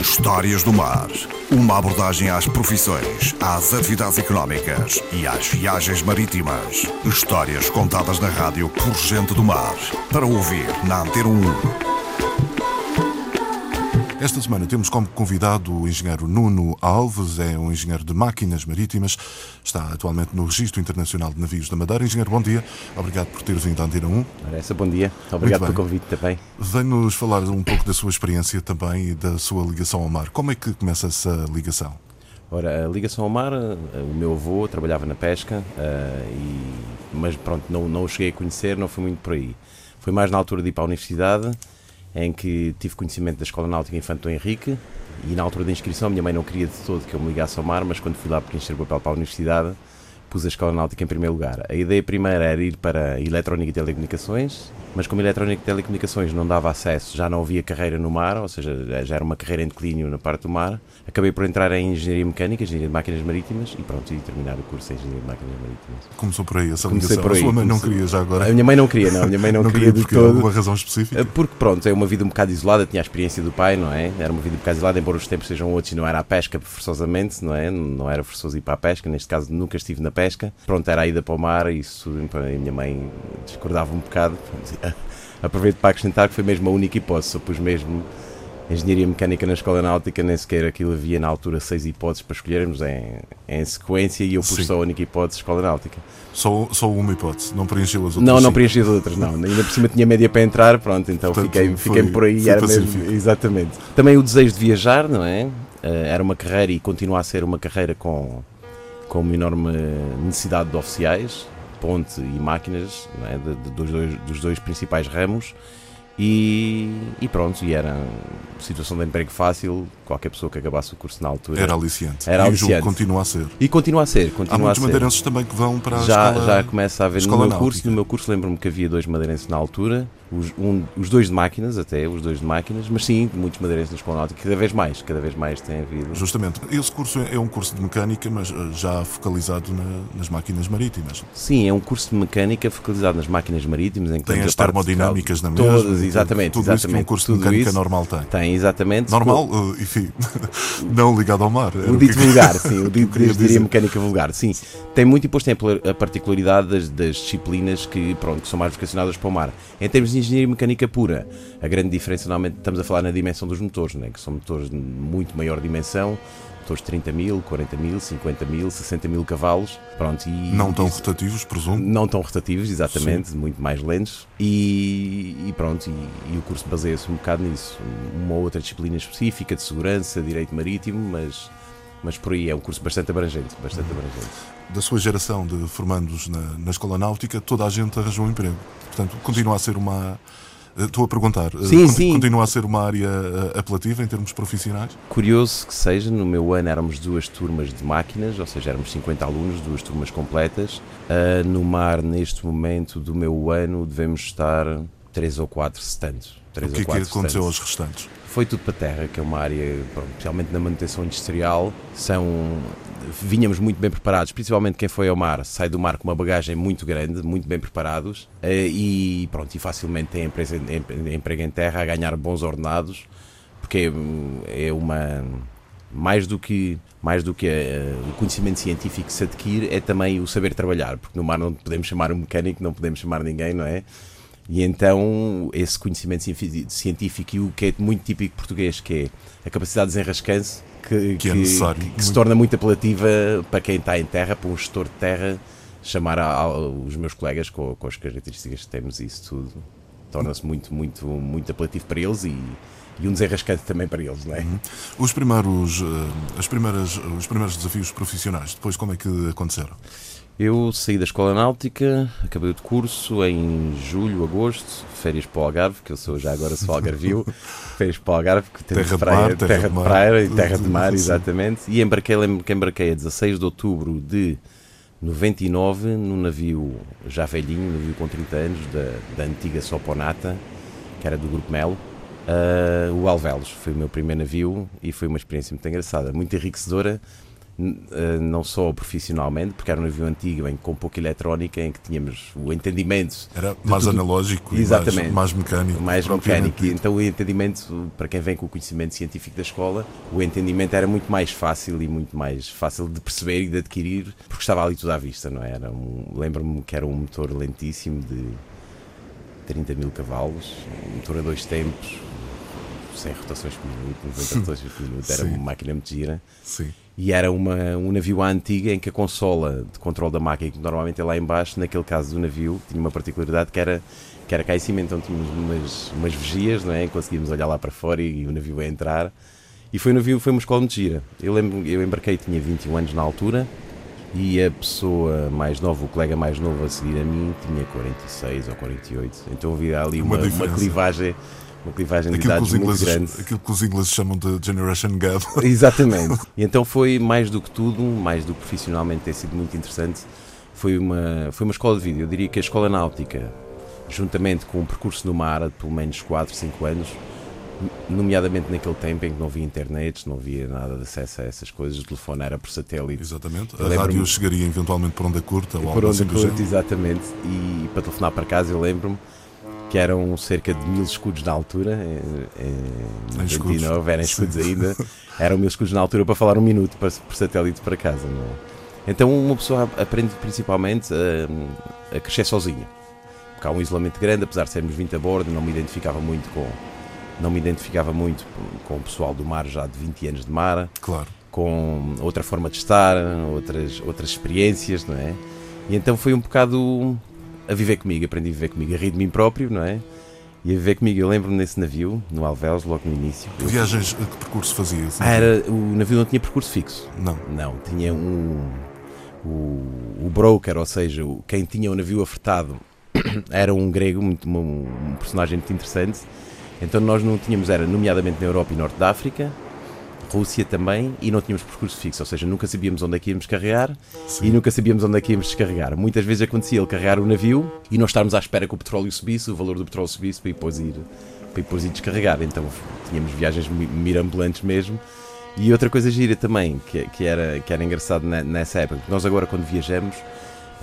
Histórias do Mar. Uma abordagem às profissões, às atividades económicas e às viagens marítimas. Histórias contadas na rádio por gente do mar. Para ouvir na Antena 1. Esta semana temos como convidado o engenheiro Nuno Alves, é um engenheiro de máquinas marítimas, está atualmente no Registro Internacional de Navios da Madeira. Engenheiro, bom dia, obrigado por ter vindo à Antena 1. Essa, bom dia, obrigado pelo convite também. Vem-nos falar um pouco da sua experiência também e da sua ligação ao mar. Como é que começa essa ligação? Ora, a ligação ao mar, eh, o meu avô trabalhava na pesca, uh, e, mas pronto, não, não o cheguei a conhecer, não foi muito por aí. Foi mais na altura de ir para a universidade em que tive conhecimento da Escola Náutica Infante Dom Henrique e na altura da inscrição a minha mãe não queria de todo que eu me ligasse ao mar, mas quando fui lá preencher o papel para a universidade pus a Escola Náutica em primeiro lugar. A ideia primeira era ir para Eletrónica e Telecomunicações, mas como Eletrónica e Telecomunicações não dava acesso, já não havia carreira no mar, ou seja, já era uma carreira em declínio na parte do mar, acabei por entrar em Engenharia Mecânica, Engenharia de Máquinas Marítimas e pronto, e terminar o curso em Engenharia de Máquinas Marítimas. Começou por aí essa comecei ligação. Por aí, a sua mãe comecei... não queria já agora? A minha mãe não queria, não. A minha mãe não, não queria, queria de todo. alguma razão específica? Porque pronto, é uma vida um bocado isolada, tinha a experiência do pai, não é? Era uma vida um bocado isolada, embora os tempos sejam outros e não era a pesca forçosamente, não é? Não era forçoso ir para a pesca, neste caso nunca estive na pesca. Pronto, era a ida para o mar e isso, a minha mãe discordava um bocado. Aproveito para acrescentar que foi mesmo a única hipótese, eu pus mesmo Engenharia Mecânica na Escola Náutica, nem sequer aquilo havia na altura seis hipóteses para escolhermos em, em sequência e eu pus Sim. só a única hipótese Escola Náutica. Só, só uma hipótese, não preencheu as outras? Não, não preenchi as outras, não. Ainda por cima tinha média para entrar, pronto, então Portanto, fiquei, fiquei por aí. Era mesmo, exatamente. Também o desejo de viajar, não é? Uh, era uma carreira e continua a ser uma carreira com, com uma enorme necessidade de oficiais, ponte e máquinas, é? de, de, dos, dois, dos dois principais ramos. E, e, pronto, e era situação de emprego fácil, qualquer pessoa que acabasse o curso na altura. Era aliciante. Era e aliciante. continua a ser. E continua a ser. Continua Há muitos a ser. madeirenses também que vão para a já, escola Já começa a haver no meu curso. No meu curso lembro-me que havia dois madeirenses na altura, os, um, os dois de máquinas até, os dois de máquinas, mas sim, muitos madeirenses na escola náutica, cada vez mais, cada vez mais tem havido. Justamente. Esse curso é um curso de mecânica, mas eh, já focalizado na, nas máquinas marítimas. Sim, é um curso de mecânica focalizado nas máquinas marítimas. Em que tem as termodinâmicas na mesma. Todas, exatamente. Tudo exatamente, isso que um curso de mecânica isso, normal tem. Tem, exatamente. Normal, uh, enfim, não ligado ao mar. O dito que... vulgar, sim, o dito diria mecânica vulgar, sim. Tem muito imposto tem a particularidade das, das, disciplinas que, pronto, que são mais vocacionadas para o mar. Em termos de engenharia mecânica pura, a grande diferença, normalmente, estamos a falar na dimensão dos motores, né, que são motores de muito maior dimensão, motores de 30 mil, 40 mil, 50 mil, 60 mil cavalos. Pronto, e não tão rotativos, presumo? Não tão rotativos, exatamente, Sim. muito mais lentos. E, e pronto, e, e, o curso baseia-se um bocado nisso. Uma outra disciplina específica de segurança, direito marítimo, mas, mas por aí é um curso bastante abrangente, bastante abrangente. Da sua geração de formandos na, na Escola Náutica, toda a gente arranjou um emprego. Portanto, continua a ser uma eh, estou a perguntar, eh, sim, sim. continua a ser uma área eh, apelativa em termos profissionais? Curioso que seja, no meu ano éramos duas turmas de máquinas, ou seja, éramos 50 alunos, duas turmas completas. Uh, no mar, neste momento do meu ano, devemos estar três ou quatro stands. O que é que aconteceu aos restantes? Foi tudo para a terra, que é uma área, especialmente na manutenção industrial, são vinhamos muito bem preparados, principalmente quem foi ao mar, sai do mar com uma bagagem muito grande, muito bem preparados eh, e pronto, e facilmente tem empresa, emprego em terra a ganhar bons ordenados, porque é, é uma mais do que mais do que uh, o conhecimento científico que se adquire é também o saber trabalhar, porque no mar não podemos chamar um mecânico, não podemos chamar ninguém, não é? E então esse conhecimento científico e o que é muito típico português, que é a capacidade de desenrascanço, que, que, é necessário. que, que se torna muito apelativa para quem está em terra, para um gestor de terra, chamar a, a, os meus colegas com, com, as características que temos isso tudo. Torna-se muito, muito, muito apelativo para eles e, e um desenrascante também para eles, não é? Uhum. Os primeiros, uh, as primeiras, os primeiros desafios profissionais, depois como é que aconteceram? Eu saí da escola náutica, acabei o curso em julho, agosto, férias para o Algarve, que eu sou já agora sou algarvio, férias para o Algarve, que tem terra praia, de mar, terra, de, praia e terra de mar, exatamente. E embarquei, lembro que embarquei a 16 de outubro de 99 num navio já velhinho, um navio com 30 anos, da, da antiga Soponata, que era do Grupo Melo. Uh, o Alvelos foi o meu primeiro navio e foi uma experiência muito engraçada, muito enriquecedora não só profissionalmente, porque era um navio antigo, em, com pouca eletrónica, em que tínhamos o entendimento. Era mais tudo. analógico Exatamente. e mais, mais mecânico. Mais mecânico. Então o entendimento, para quem vem com o conhecimento científico da escola, o entendimento era muito mais fácil e muito mais fácil de perceber e de adquirir, porque estava ali tudo à vista, não é? era? Um, Lembro-me que era um motor lentíssimo de 30 mil cavalos, um motor a dois tempos, 100 rotações por minuto, 90 rotações por minuto, era Sim. uma máquina muito gira. Sim. E era uma, um navio à antiga em que a consola de controle da máquina, que normalmente é lá em baixo, naquele caso do navio, tinha uma particularidade que era, que era cá em cima, então tínhamos umas, umas vigias, não é? Conseguíamos olhar lá para fora e, e o navio a entrar. E foi, um navio, foi uma escola muito gira. Eu lembro, eu embarquei, tinha 21 anos na altura, e a pessoa mais nova, o colega mais novo a seguir a mim, tinha 46 ou 48. Então havia ali Uma uma, uma, clivagem, uma clivagem de Aquilo idades muito ingleses, grande. aquilo que os ingleses chamam de Generation Gap. Exatamente. E então foi mais do que tudo, mais do que profissionalmente ter sido muito interessante, foi uma, foi uma escola de vida. Eu diria que a escola náutica, juntamente com o percurso no mar, de pelo menos 4, 5 anos, nomeadamente naquele tempo em que não havia internet, não havia nada de acesso a essas coisas, o telefone era por satélite. Exatamente. Eu A rádio chegaria eventualmente por onda curta ou Por algo assim género. exatamente. E para telefonar para casa, eu lembro-me que eram cerca de mil escudos na altura, em, em Em escudos. 99, eram Sim. escudos ainda, eram mil escudos na altura para falar um minuto para, por satélite para casa. Não é? Então uma pessoa aprende principalmente a, a crescer sozinha. Porque há um isolamento grande, apesar de sermos 20 a bordo, não me identificava muito com. Não me identificava muito com o pessoal do mar já de 20 anos de mar Claro. com outra forma de estar, outras, outras experiências, não é? E então foi um bocado a viver comigo, aprendi a viver comigo, a rir de mim próprio, não é? E a viver comigo, eu lembro-me nesse navio, no Alvéus, logo no início. Que viagens, que percurso fazia? esse Ah, era, o navio não tinha percurso fixo. Não. Não, tinha um. O, o broker, ou seja, quem tinha o navio afetado, era um grego, muito, um, um personagem muito interessante. Então nós não tínhamos, era nomeadamente na Europa e Norte da África, Rússia também, e não tínhamos percurso fixo, ou seja, nunca sabíamos onde é que íamos carregar Sim. e nunca sabíamos onde é que íamos descarregar. Muitas vezes acontecia ele carregar o navio e nós estarmos à espera que o petróleo subisse, o valor do petróleo subisse para depois ir, para depois ir descarregar. Então tínhamos viagens mi- mirambulantes mesmo. E outra coisa gira também, que, que, era, que era engraçado ne- nessa época, porque nós agora quando viajamos,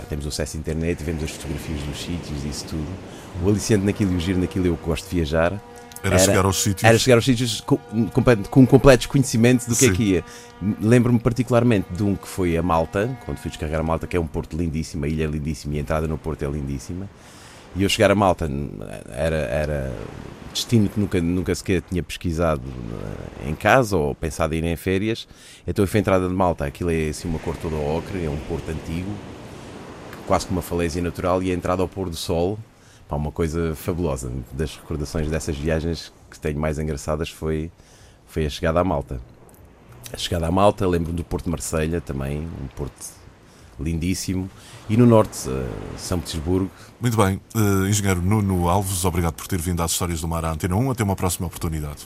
temos acesso à internet, vemos as fotografias dos sítios e isso tudo. O aliciente naquilo e o giro naquilo, eu que gosto de viajar, Era, Era- chegar aos sítios. era chegar aos sítios com, com, com completo desconhecimento do que é Sim. que ia. Lembro-me particularmente de um que foi a Malta, quando fui descarregar a Malta, que é um porto lindíssimo, a ilha é lindíssima e a entrada no porto é lindíssima. E eu chegar a Malta era, era destino que nunca, nunca sequer tinha pesquisado eh, em casa ou pensado em ir em férias. Então eu fui a entrada de Malta, aquilo é assim uma cor toda ocre, é um porto antigo, quase como uma falésia natural, e a entrada ao pôr do sol, pá, uma coisa fabulosa. Das recordações dessas viagens que tenho mais engraçadas foi, foi a chegada à Malta. A chegada à Malta, lembro-me do Porto de Marselha também, um porto lindíssimo. E no norte, eh, São Petersburgo, Muito bem. Eh, engenheiro Nuno Alves, obrigado por ter vindo às Histórias do Mar à Antena 1. Até uma próxima oportunidade.